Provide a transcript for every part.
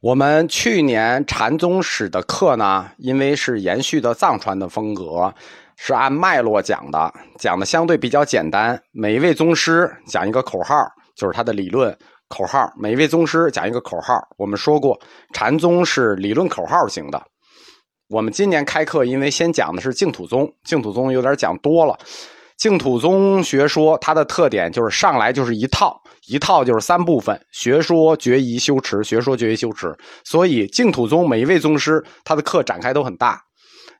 我们去年禅宗史的课呢，因为是延续的藏传的风格，是按脉络讲的，讲的相对比较简单。每一位宗师讲一个口号，就是他的理论口号。每一位宗师讲一个口号。我们说过，禅宗是理论口号型的。我们今年开课，因为先讲的是净土宗，净土宗有点讲多了。净土宗学说它的特点就是上来就是一套，一套就是三部分：学说、决疑、修持。学说、决疑、修持。所以净土宗每一位宗师他的课展开都很大。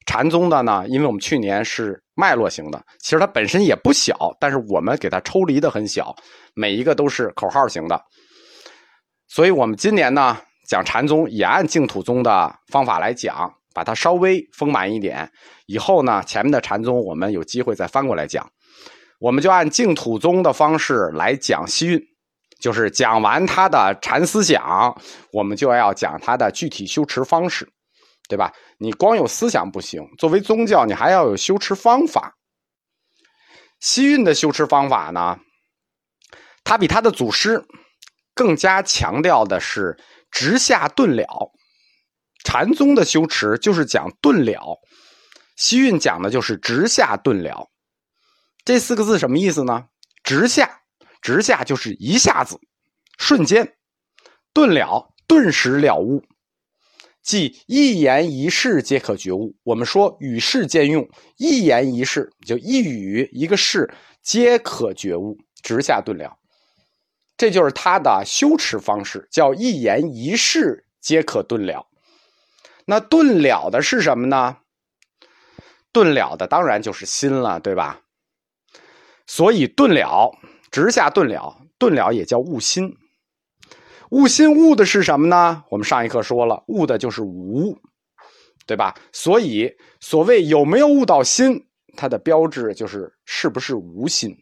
禅宗的呢，因为我们去年是脉络型的，其实它本身也不小，但是我们给它抽离的很小，每一个都是口号型的。所以我们今年呢讲禅宗也按净土宗的方法来讲。把它稍微丰满一点，以后呢，前面的禅宗我们有机会再翻过来讲，我们就按净土宗的方式来讲西运，就是讲完他的禅思想，我们就要讲他的具体修持方式，对吧？你光有思想不行，作为宗教，你还要有修持方法。西运的修持方法呢，他比他的祖师更加强调的是直下顿了。禅宗的修持就是讲顿了，西运讲的就是直下顿了。这四个字什么意思呢？直下，直下就是一下子、瞬间；顿了，顿时了悟，即一言一事皆可觉悟。我们说与事兼用，一言一事就一语一个事皆可觉悟，直下顿了。这就是他的修持方式，叫一言一事皆可顿了。那顿了的是什么呢？顿了的当然就是心了，对吧？所以顿了，直下顿了，顿了也叫悟心。悟心悟的是什么呢？我们上一课说了，悟的就是无，对吧？所以所谓有没有悟到心，它的标志就是是不是无心。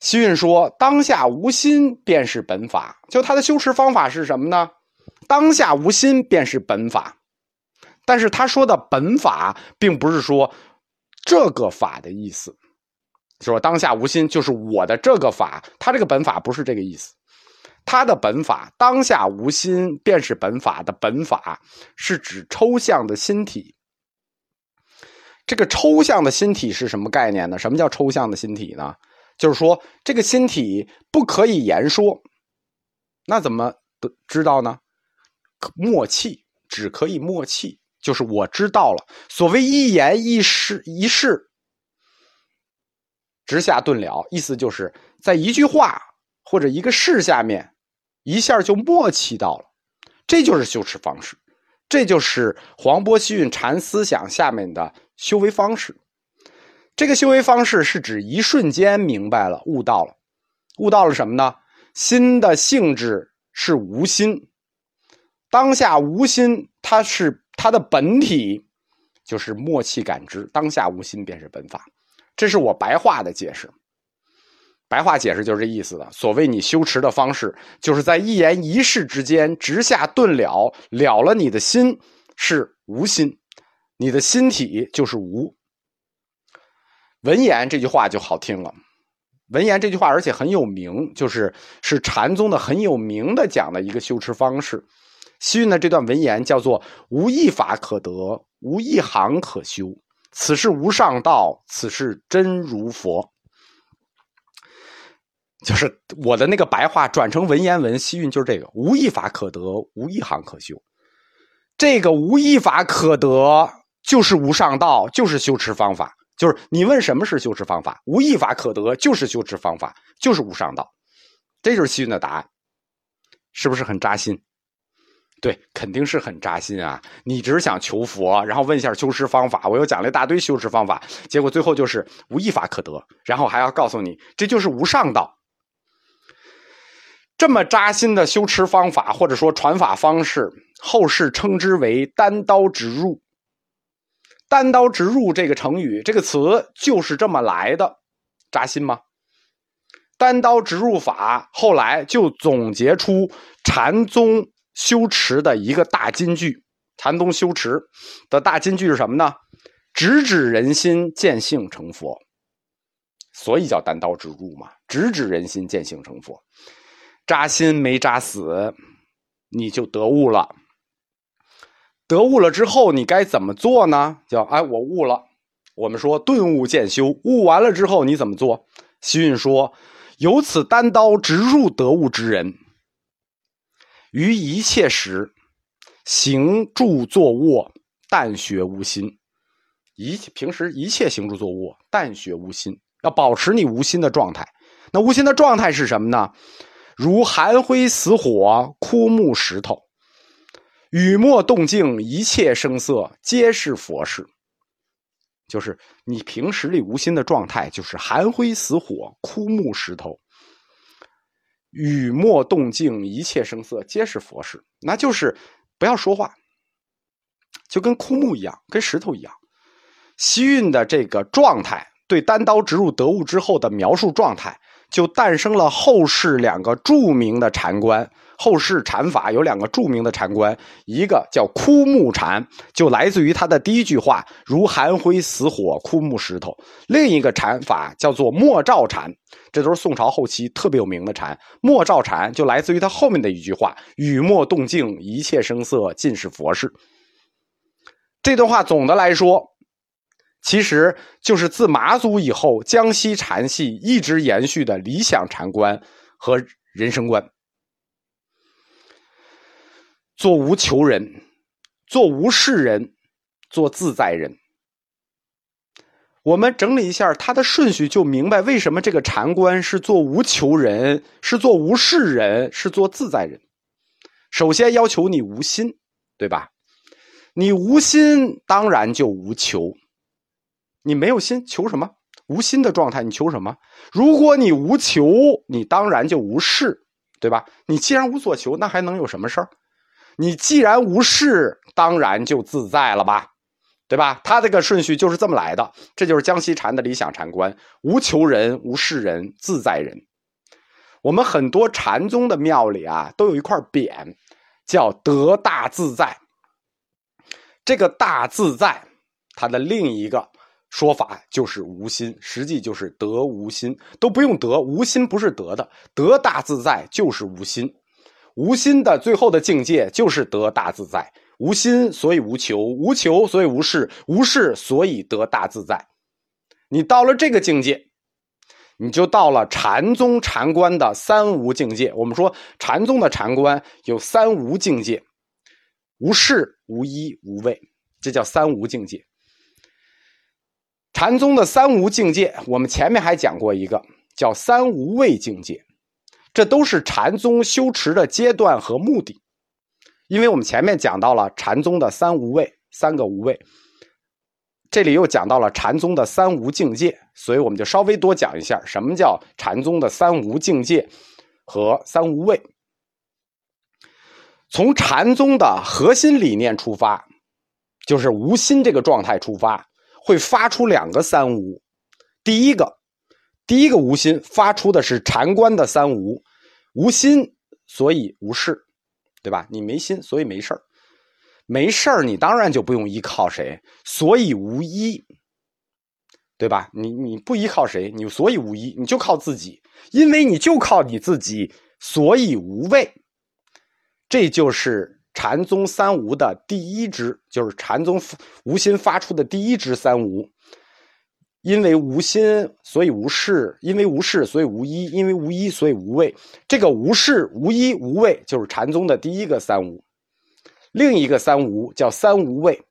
西运说，当下无心便是本法，就他的修持方法是什么呢？当下无心便是本法，但是他说的本法，并不是说这个法的意思。说当下无心就是我的这个法，他这个本法不是这个意思。他的本法，当下无心便是本法的本法，是指抽象的心体。这个抽象的心体是什么概念呢？什么叫抽象的心体呢？就是说这个心体不可以言说，那怎么得知道呢？默契只可以默契，就是我知道了。所谓一言一事一事，直下顿了，意思就是在一句话或者一个事下面，一下就默契到了。这就是修持方式，这就是黄波西运禅思想下面的修为方式。这个修为方式是指一瞬间明白了、悟到了，悟到了什么呢？心的性质是无心。当下无心，它是它的本体，就是默契感知。当下无心便是本法，这是我白话的解释。白话解释就是这意思的。所谓你修持的方式，就是在一言一事之间直下顿了，了了你的心是无心，你的心体就是无。文言这句话就好听了，文言这句话而且很有名，就是是禅宗的很有名的讲的一个修持方式。西运的这段文言叫做“无一法可得，无一行可修，此事无上道，此事真如佛。”就是我的那个白话转成文言文，西运就是这个“无一法可得，无一行可修”。这个“无一法可得”就是无上道，就是修持方法。就是你问什么是修持方法，“无一法可得”就是修持方法，就是无上道。这就是西运的答案，是不是很扎心？对，肯定是很扎心啊！你只是想求佛，然后问一下修持方法，我又讲了一大堆修持方法，结果最后就是无一法可得，然后还要告诉你这就是无上道。这么扎心的修持方法或者说传法方式，后世称之为“单刀直入”。单刀直入这个成语，这个词就是这么来的，扎心吗？单刀直入法后来就总结出禅宗。修持的一个大金句，禅宗修持的大金句是什么呢？直指人心，见性成佛。所以叫单刀直入嘛，直指人心，见性成佛。扎心没扎死，你就得悟了。得悟了之后，你该怎么做呢？叫哎，我悟了。我们说顿悟渐修，悟完了之后你怎么做？西运说：“由此单刀直入得悟之人，于一切时行住坐卧，但学无心。一切平时一切行住坐卧，但学无心，要保持你无心的状态。那无心的状态是什么呢？如寒灰死火，枯木石头，雨墨动静，一切声色，皆是佛事。”就是你平时里无心的状态，就是寒灰死火、枯木石头、雨墨动静，一切声色皆是佛事。那就是不要说话，就跟枯木一样，跟石头一样。西运的这个状态，对单刀直入得物之后的描述状态，就诞生了后世两个著名的禅观。后世禅法有两个著名的禅观，一个叫枯木禅，就来自于他的第一句话“如寒灰死火，枯木石头”；另一个禅法叫做莫照禅，这都是宋朝后期特别有名的禅。莫照禅就来自于他后面的一句话“雨墨动静，一切声色尽是佛事”。这段话总的来说，其实就是自马祖以后江西禅系一直延续的理想禅观和人生观。做无求人，做无事人，做自在人。我们整理一下它的顺序，就明白为什么这个禅观是做无求人，是做无事人，是做自在人。首先要求你无心，对吧？你无心，当然就无求。你没有心，求什么？无心的状态，你求什么？如果你无求，你当然就无事，对吧？你既然无所求，那还能有什么事儿？你既然无事，当然就自在了吧，对吧？他这个顺序就是这么来的，这就是江西禅的理想禅观：无求人、无事人、自在人。我们很多禅宗的庙里啊，都有一块匾，叫“得大自在”。这个“大自在”，它的另一个说法就是无心，实际就是得无心，都不用得，无心不是得的，得大自在就是无心。无心的最后的境界就是得大自在，无心所以无求，无求所以无事，无事所以得大自在。你到了这个境界，你就到了禅宗禅观的三无境界。我们说禅宗的禅观有三无境界：无事、无依、无畏，这叫三无境界。禅宗的三无境界，我们前面还讲过一个叫三无畏境界。这都是禅宗修持的阶段和目的，因为我们前面讲到了禅宗的三无畏，三个无畏，这里又讲到了禅宗的三无境界，所以我们就稍微多讲一下什么叫禅宗的三无境界和三无畏。从禅宗的核心理念出发，就是无心这个状态出发，会发出两个三无，第一个。第一个无心发出的是禅观的三无，无心所以无事，对吧？你没心，所以没事儿，没事儿，你当然就不用依靠谁，所以无依，对吧？你你不依靠谁，你所以无依，你就靠自己，因为你就靠你自己，所以无畏。这就是禅宗三无的第一支，就是禅宗无心发出的第一支三无。因为无心，所以无事；因为无事，所以无一；因为无一，所以无畏。这个无事、无一、无畏，就是禅宗的第一个三无。另一个三无叫三无畏，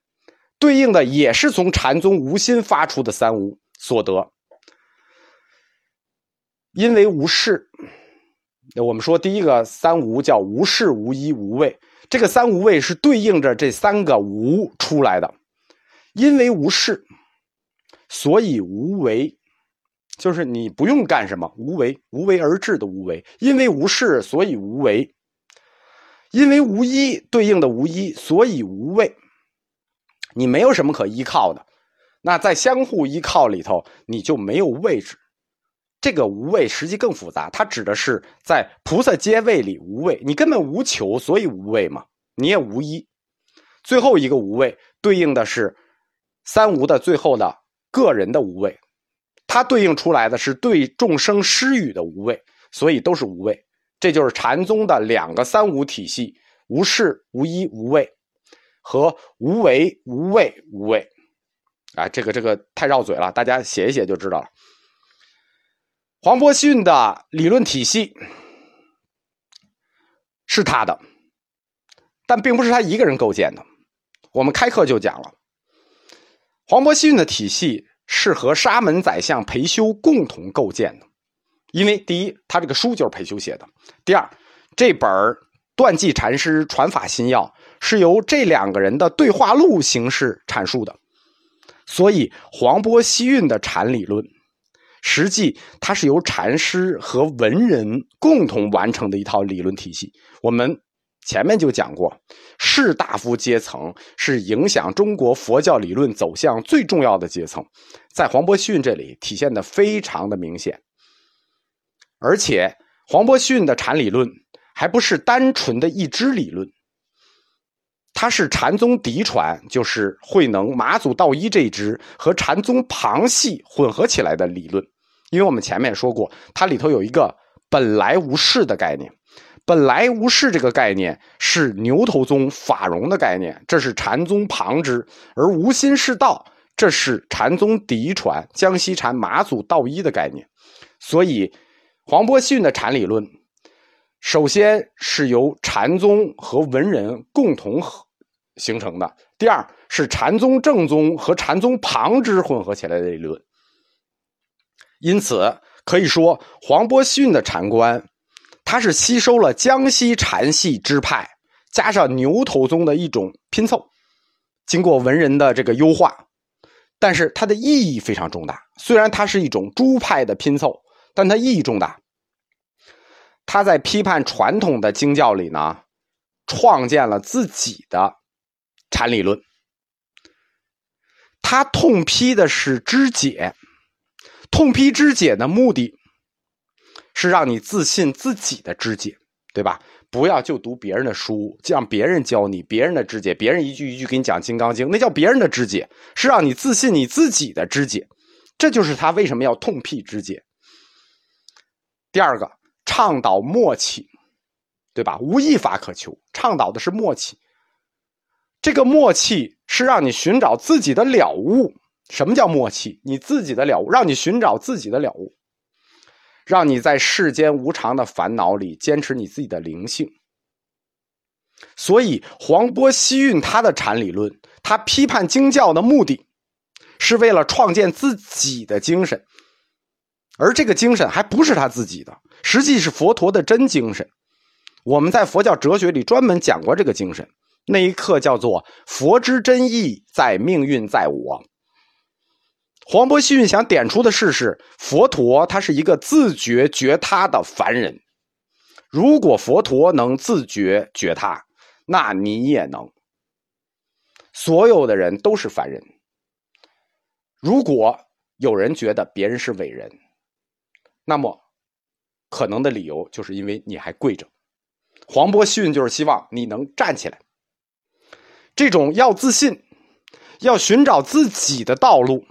对应的也是从禅宗无心发出的三无所得。因为无事，我们说第一个三无叫无事、无一、无畏。这个三无畏是对应着这三个无出来的。因为无事。所以无为，就是你不用干什么，无为，无为而治的无为。因为无事，所以无为；因为无依，对应的无依，所以无畏。你没有什么可依靠的，那在相互依靠里头，你就没有位置。这个无畏实际更复杂，它指的是在菩萨阶位里无畏，你根本无求，所以无畏嘛。你也无依。最后一个无畏，对应的是三无的最后的。个人的无畏，它对应出来的是对众生施予的无畏，所以都是无畏。这就是禅宗的两个三无体系：无事无依无畏和无为无畏无畏。啊，这个这个太绕嘴了，大家写一写就知道了。黄伯逊的理论体系是他的，但并不是他一个人构建的。我们开课就讲了，黄伯逊的体系是和沙门宰相裴修共同构建的。因为第一，他这个书就是裴修写的；第二，这本断际禅师传法心要是由这两个人的对话录形式阐述的。所以，黄波西运的禅理论，实际它是由禅师和文人共同完成的一套理论体系。我们前面就讲过，士大夫阶层是影响中国佛教理论走向最重要的阶层，在黄伯逊这里体现的非常的明显。而且，黄伯逊的禅理论还不是单纯的一支理论，它是禅宗嫡传，就是慧能、马祖道一这一支和禅宗旁系混合起来的理论。因为我们前面说过，它里头有一个“本来无事”的概念，“本来无事”这个概念是牛头宗法融的概念，这是禅宗旁支；而“无心是道”这是禅宗嫡传江西禅马祖道一的概念，所以。黄波西运的禅理论，首先是由禅宗和文人共同形成的；第二是禅宗正宗和禅宗旁支混合起来的理论。因此可以说，黄伯逊的禅观，它是吸收了江西禅系支派加上牛头宗的一种拼凑，经过文人的这个优化，但是它的意义非常重大。虽然它是一种诸派的拼凑。但它意义重大，他在批判传统的经教里呢，创建了自己的禅理论。他痛批的是肢解，痛批肢解的目的是让你自信自己的肢解，对吧？不要就读别人的书，就让别人教你别人的肢解，别人一句一句给你讲《金刚经》，那叫别人的肢解，是让你自信你自己的肢解。这就是他为什么要痛批肢解。第二个，倡导默契，对吧？无一法可求，倡导的是默契。这个默契是让你寻找自己的了悟。什么叫默契？你自己的了悟，让你寻找自己的了悟，让你在世间无常的烦恼里坚持你自己的灵性。所以，黄波西运他的禅理论，他批判经教的目的，是为了创建自己的精神。而这个精神还不是他自己的，实际是佛陀的真精神。我们在佛教哲学里专门讲过这个精神，那一刻叫做“佛之真意在命运在我”。黄伯逊想点出的事是，佛陀他是一个自觉觉他的凡人。如果佛陀能自觉觉他，那你也能。所有的人都是凡人。如果有人觉得别人是伟人，那么，可能的理由就是因为你还跪着。黄伯逊就是希望你能站起来。这种要自信、要寻找自己的道路、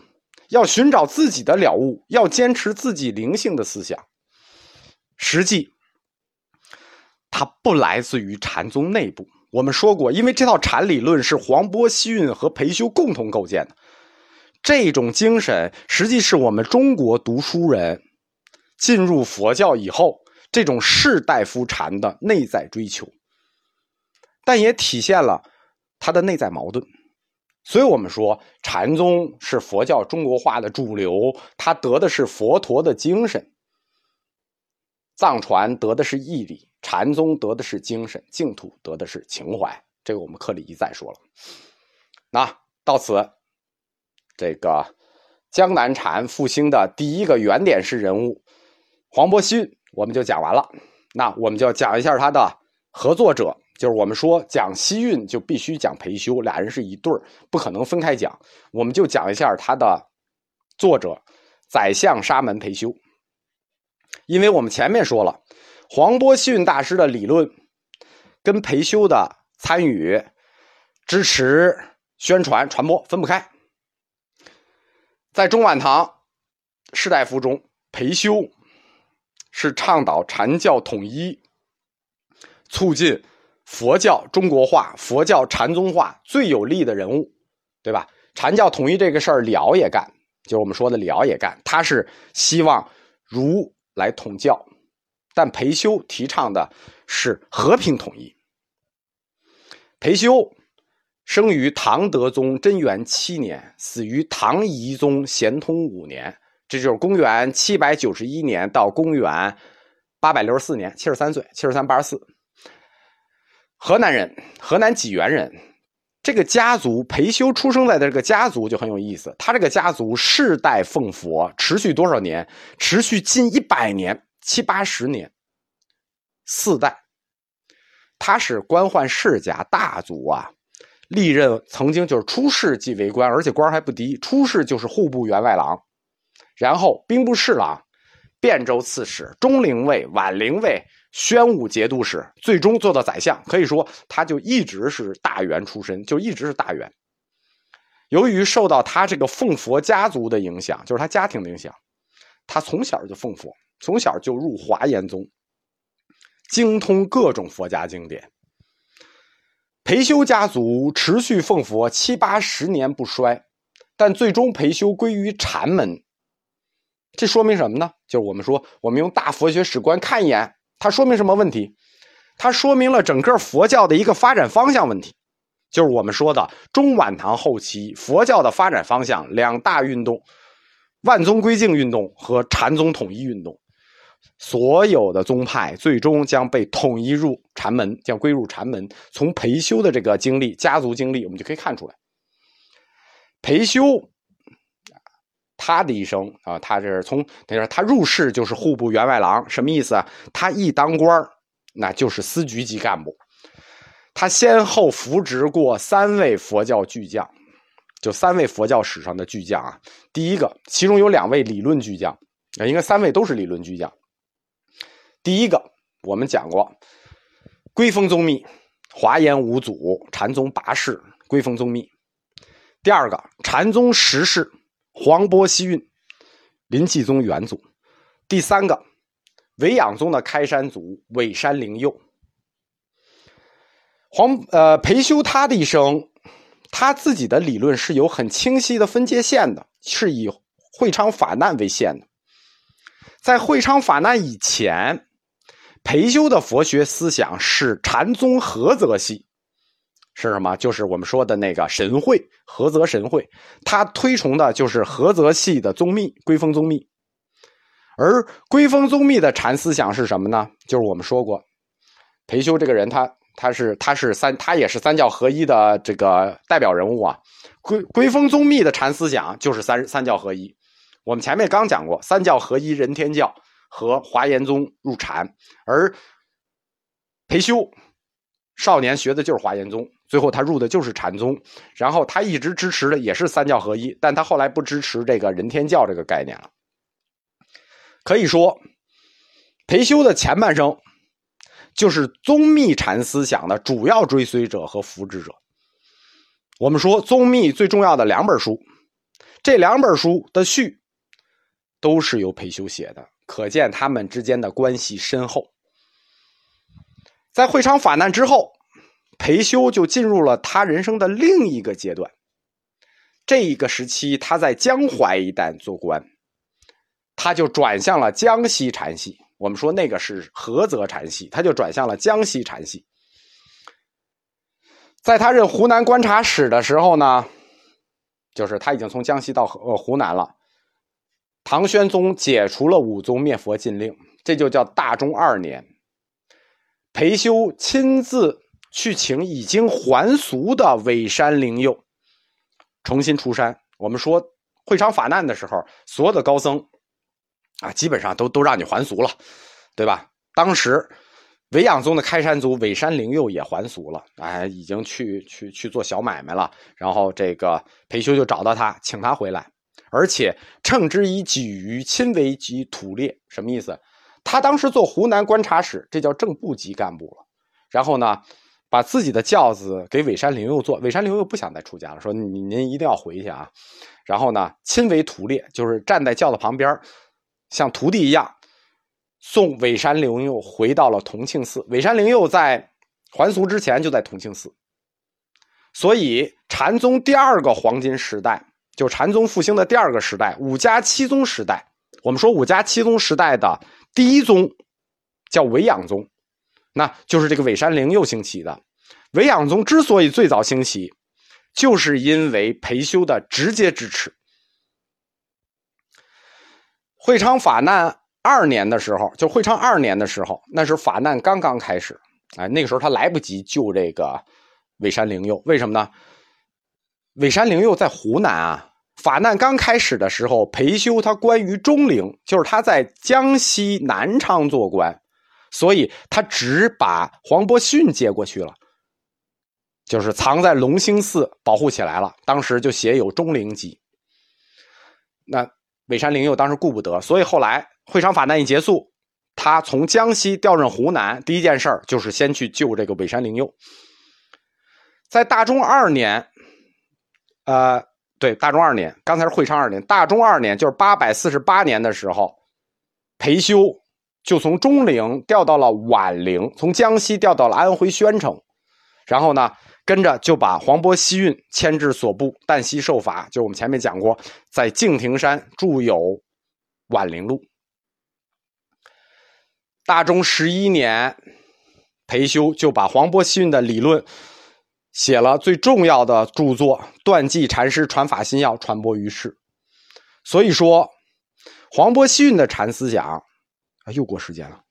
要寻找自己的了悟、要坚持自己灵性的思想，实际它不来自于禅宗内部。我们说过，因为这套禅理论是黄波西运和裴修共同构建的，这种精神实际是我们中国读书人。进入佛教以后，这种士大夫禅的内在追求，但也体现了他的内在矛盾。所以我们说，禅宗是佛教中国化的主流，他得的是佛陀的精神；藏传得的是义理，禅宗得的是精神，净土得的是情怀。这个我们课里一再说了。那到此，这个江南禅复兴的第一个原点式人物。黄伯勋，我们就讲完了。那我们就讲一下他的合作者，就是我们说讲西运就必须讲裴修，俩人是一对儿，不可能分开讲。我们就讲一下他的作者宰相沙门裴修，因为我们前面说了，黄波西运大师的理论跟裴修的参与、支持、宣传、传播分不开。在中晚唐士大夫中，裴修。是倡导禅教统一，促进佛教中国化、佛教禅宗化最有力的人物，对吧？禅教统一这个事儿，辽也干，就是我们说的辽也干。他是希望儒来统教，但裴修提倡的是和平统一。裴修生于唐德宗贞元七年，死于唐懿宗咸通五年，这就是公元七百九十一年到公元八百六十四年，七十三岁，七十三八十四。河南人，河南济源人，这个家族裴修出生在的这个家族就很有意思。他这个家族世代奉佛，持续多少年？持续近一百年，七八十年，四代。他是官宦世家大族啊，历任曾经就是出仕即为官，而且官还不低。出仕就是户部员外郎，然后兵部侍郎、汴州刺史、中陵尉、宛陵尉。宣武节度使，最终做到宰相，可以说他就一直是大员出身，就一直是大员。由于受到他这个奉佛家族的影响，就是他家庭的影响，他从小就奉佛，从小就入华严宗，精通各种佛家经典。裴修家族持续奉佛七八十年不衰，但最终裴修归于禅门。这说明什么呢？就是我们说，我们用大佛学史观看一眼。它说明什么问题？它说明了整个佛教的一个发展方向问题，就是我们说的中晚唐后期佛教的发展方向两大运动：万宗归净运动和禅宗统一运动。所有的宗派最终将被统一入禅门，将归入禅门。从裴修的这个经历、家族经历，我们就可以看出来，裴修。啪的一声啊，他这是从等于说他入仕就是户部员外郎，什么意思啊？他一当官那就是司局级干部。他先后扶植过三位佛教巨匠，就三位佛教史上的巨匠啊。第一个，其中有两位理论巨匠，啊，应该三位都是理论巨匠。第一个，我们讲过，归峰宗密，华严五祖，禅宗八世，归峰宗密。第二个，禅宗十世。黄波西运，林济宗元祖，第三个，维养宗的开山祖韦山灵佑。黄呃裴修他的一生，他自己的理论是有很清晰的分界线的，是以会昌法难为线的。在会昌法难以前，裴修的佛学思想是禅宗菏泽系。是什么？就是我们说的那个神会，菏泽神会，他推崇的就是菏泽系的宗密，归峰宗密。而归峰宗密的禅思想是什么呢？就是我们说过，裴修这个人，他他是他是三，他也是三教合一的这个代表人物啊。归归峰宗密的禅思想就是三三教合一。我们前面刚讲过，三教合一，人天教和华严宗入禅，而裴修少年学的就是华严宗。最后他入的就是禅宗，然后他一直支持的也是三教合一，但他后来不支持这个人天教这个概念了。可以说，裴修的前半生就是宗密禅思想的主要追随者和扶植者。我们说宗密最重要的两本书，这两本书的序都是由裴修写的，可见他们之间的关系深厚。在会昌法难之后。裴修就进入了他人生的另一个阶段。这一个时期，他在江淮一带做官，他就转向了江西禅系。我们说那个是菏泽禅系，他就转向了江西禅系。在他任湖南观察使的时候呢，就是他已经从江西到呃湖南了。唐玄宗解除了武宗灭佛禁令，这就叫大中二年。裴修亲自。去请已经还俗的尾山灵佑重新出山。我们说会昌法难的时候，所有的高僧啊，基本上都都让你还俗了，对吧？当时维养宗的开山祖尾山灵佑也还俗了，哎，已经去去去做小买卖了。然后这个裴修就找到他，请他回来，而且称之以己于亲为及土烈，什么意思？他当时做湖南观察使，这叫正部级干部了。然后呢？把自己的轿子给尾山灵佑坐，尾山灵佑不想再出家了，说您您一定要回去啊。然后呢，亲为徒列，就是站在轿子旁边，像徒弟一样送尾山灵佑回到了同庆寺。尾山灵佑在还俗之前就在同庆寺。所以禅宗第二个黄金时代，就禅宗复兴的第二个时代，五家七宗时代。我们说五家七宗时代的第一宗叫维养宗，那就是这个尾山灵佑兴起的。韦养宗之所以最早兴起，就是因为裴修的直接支持。会昌法难二年的时候，就会昌二年的时候，那时候法难刚刚开始，哎，那个时候他来不及救这个尾山灵佑，为什么呢？尾山灵佑在湖南啊。法难刚开始的时候，裴修他关于中陵，就是他在江西南昌做官，所以他只把黄伯逊接过去了，就是藏在隆兴寺保护起来了。当时就写有《中陵记》。那尾山灵佑当时顾不得，所以后来会昌法难一结束，他从江西调任湖南，第一件事就是先去救这个尾山灵佑。在大中二年，呃。对，大中二年，刚才是会昌二年，大中二年就是八百四十八年的时候，裴修就从中陵调到了宛陵，从江西调到了安徽宣城，然后呢，跟着就把黄渤西运迁至所部，旦夕受法。就我们前面讲过，在敬亭山著有《宛陵录》。大中十一年，裴修就把黄渤西运的理论。写了最重要的著作《断际禅师传法心要》，传播于世。所以说，黄渤西运的禅思想又过时间了。